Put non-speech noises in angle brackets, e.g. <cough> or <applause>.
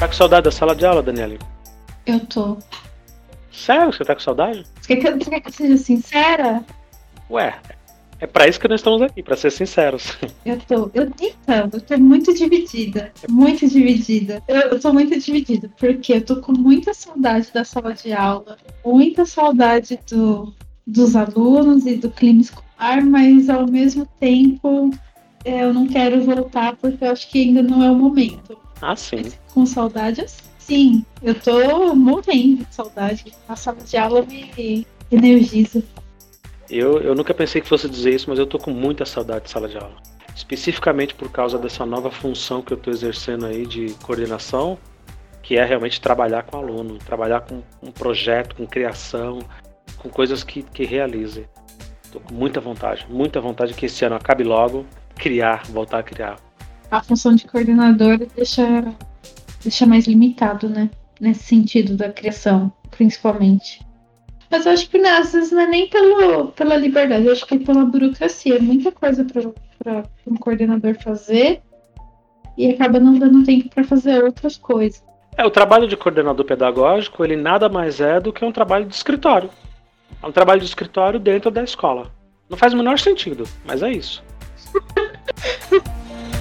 Tá com saudade da sala de aula, Daniela? Eu tô. Sério? Você tá com saudade? Você quer, você quer que eu seja sincera? Ué, é pra isso que nós estamos aqui, pra ser sinceros. Eu tô. Eu então, eu tô muito dividida. Muito dividida. Eu, eu tô muito dividida, porque eu tô com muita saudade da sala de aula, muita saudade do, dos alunos e do clima escolar, mas ao mesmo tempo é, eu não quero voltar porque eu acho que ainda não é o momento. Ah, sim. Com saudade, sim. Eu tô morrendo de saudade. A sala de aula me energiza. Eu, eu nunca pensei que fosse dizer isso, mas eu tô com muita saudade de sala de aula. Especificamente por causa dessa nova função que eu estou exercendo aí de coordenação, que é realmente trabalhar com aluno, trabalhar com um projeto, com criação, com coisas que, que realize. Tô com muita vontade, muita vontade que esse ano acabe logo, criar, voltar a criar. A função de coordenador deixa, deixa mais limitado, né? Nesse sentido da criação, principalmente. Mas eu acho que né, às vezes não é nem pelo, pela liberdade, eu acho que é pela burocracia. É muita coisa para um coordenador fazer e acaba não dando tempo para fazer outras coisas. É, o trabalho de coordenador pedagógico, ele nada mais é do que um trabalho de escritório. É um trabalho de escritório dentro da escola. Não faz o menor sentido, mas é isso. <laughs>